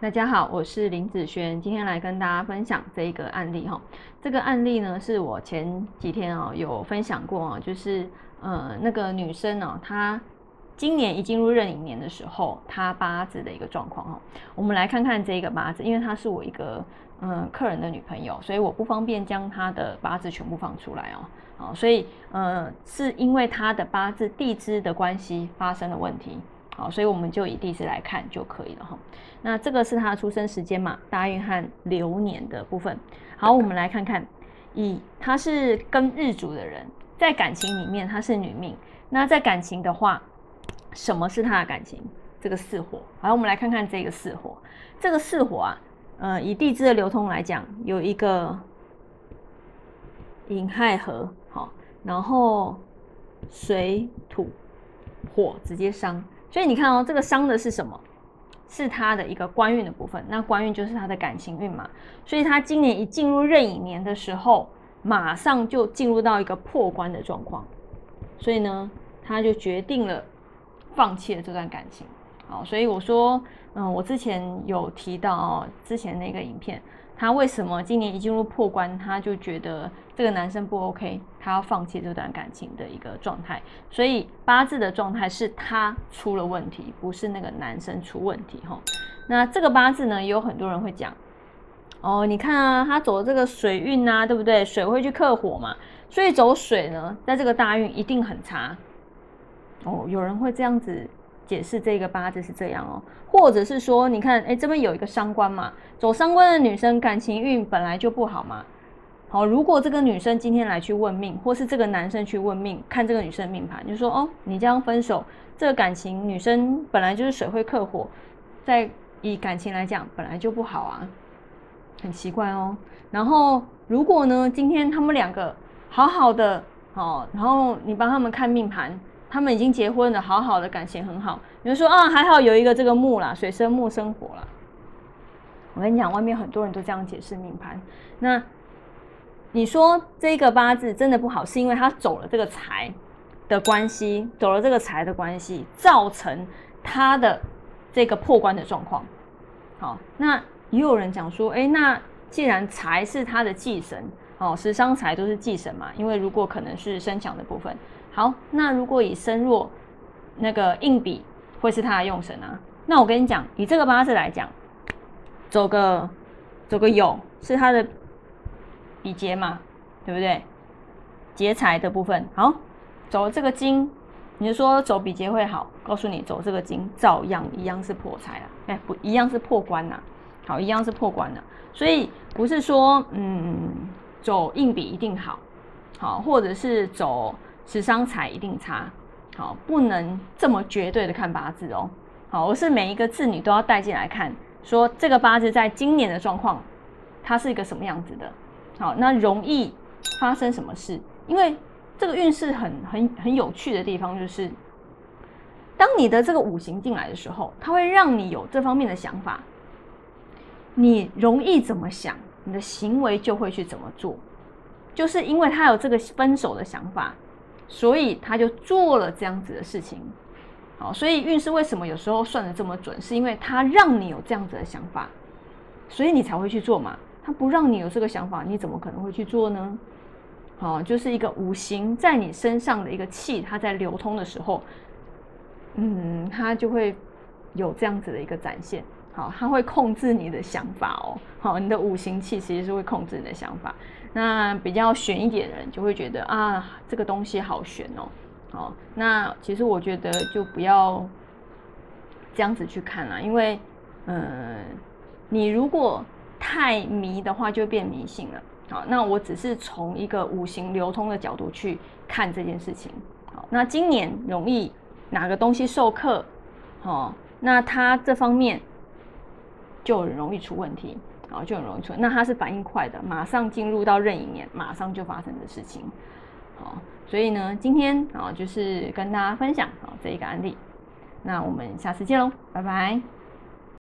大家好，我是林子轩，今天来跟大家分享这一个案例哈。这个案例呢，是我前几天啊有分享过啊，就是呃那个女生呢，她今年一进入壬寅年的时候，她八字的一个状况哈。我们来看看这个八字，因为她是我一个嗯客人的女朋友，所以我不方便将她的八字全部放出来哦。好，所以呃是因为她的八字地支的关系发生了问题。好，所以我们就以地支来看就可以了哈。那这个是他的出生时间嘛，大运和流年的部分。好，我们来看看，以他是跟日主的人，在感情里面他是女命。那在感情的话，什么是他的感情？这个四火。好，我们来看看这个四火。这个四火啊，呃，以地支的流通来讲，有一个寅亥合，好，然后水土火直接伤。所以你看哦，这个伤的是什么？是他的一个官运的部分。那官运就是他的感情运嘛。所以他今年一进入壬寅年的时候，马上就进入到一个破关的状况。所以呢，他就决定了放弃了这段感情。好，所以我说，嗯，我之前有提到哦之前那个影片。他为什么今年一进入破关，他就觉得这个男生不 OK，他要放弃这段感情的一个状态。所以八字的状态是他出了问题，不是那个男生出问题哈。那这个八字呢，也有很多人会讲，哦，你看啊，他走这个水运啊，对不对？水会去克火嘛，所以走水呢，在这个大运一定很差。哦，有人会这样子。解释这个八字是这样哦，或者是说，你看，哎，这边有一个伤官嘛，走伤官的女生感情运本来就不好嘛。好，如果这个女生今天来去问命，或是这个男生去问命，看这个女生的命盘，就说哦，你这样分手，这个感情女生本来就是水会克火，在以感情来讲本来就不好啊，很奇怪哦。然后如果呢，今天他们两个好好的，好，然后你帮他们看命盘。他们已经结婚了，好好的感情很好。你就说啊，还好有一个这个木啦，水生木生火啦。我跟你讲，外面很多人都这样解释命盘。那你说这个八字真的不好，是因为他走了这个财的关系，走了这个财的关系，造成他的这个破关的状况。好，那也有人讲说，哎，那既然财是他的忌神，哦，食伤财都是忌神嘛，因为如果可能是生强的部分。好，那如果以身弱，那个硬笔会是他的用神啊？那我跟你讲，以这个八字来讲，走个走个酉是他的比劫嘛，对不对？劫财的部分，好，走这个金，你就说走比劫会好？告诉你，走这个金照样一样是破财啊，哎，不一样是破关呐，好，一样是破关的，所以不是说嗯走硬笔一定好，好，或者是走。食伤财一定差，好，不能这么绝对的看八字哦。好，我是每一个字你都要带进来看，说这个八字在今年的状况，它是一个什么样子的。好，那容易发生什么事？因为这个运势很很很有趣的地方就是，当你的这个五行进来的时候，它会让你有这方面的想法。你容易怎么想，你的行为就会去怎么做，就是因为他有这个分手的想法。所以他就做了这样子的事情，好，所以运势为什么有时候算的这么准，是因为他让你有这样子的想法，所以你才会去做嘛。他不让你有这个想法，你怎么可能会去做呢？好，就是一个五行在你身上的一个气，它在流通的时候，嗯，它就会有这样子的一个展现。好，它会控制你的想法哦。好，你的五行气其实是会控制你的想法。那比较悬一点的人就会觉得啊，这个东西好悬哦。好，那其实我觉得就不要这样子去看了，因为嗯，你如果太迷的话，就变迷信了。好，那我只是从一个五行流通的角度去看这件事情。好，那今年容易哪个东西受克？好，那它这方面。就很容易出问题，啊，就很容易出。那它是反应快的，马上进入到任意面，马上就发生的事情，好，所以呢，今天啊，就是跟大家分享啊这一个案例。那我们下次见喽，拜拜。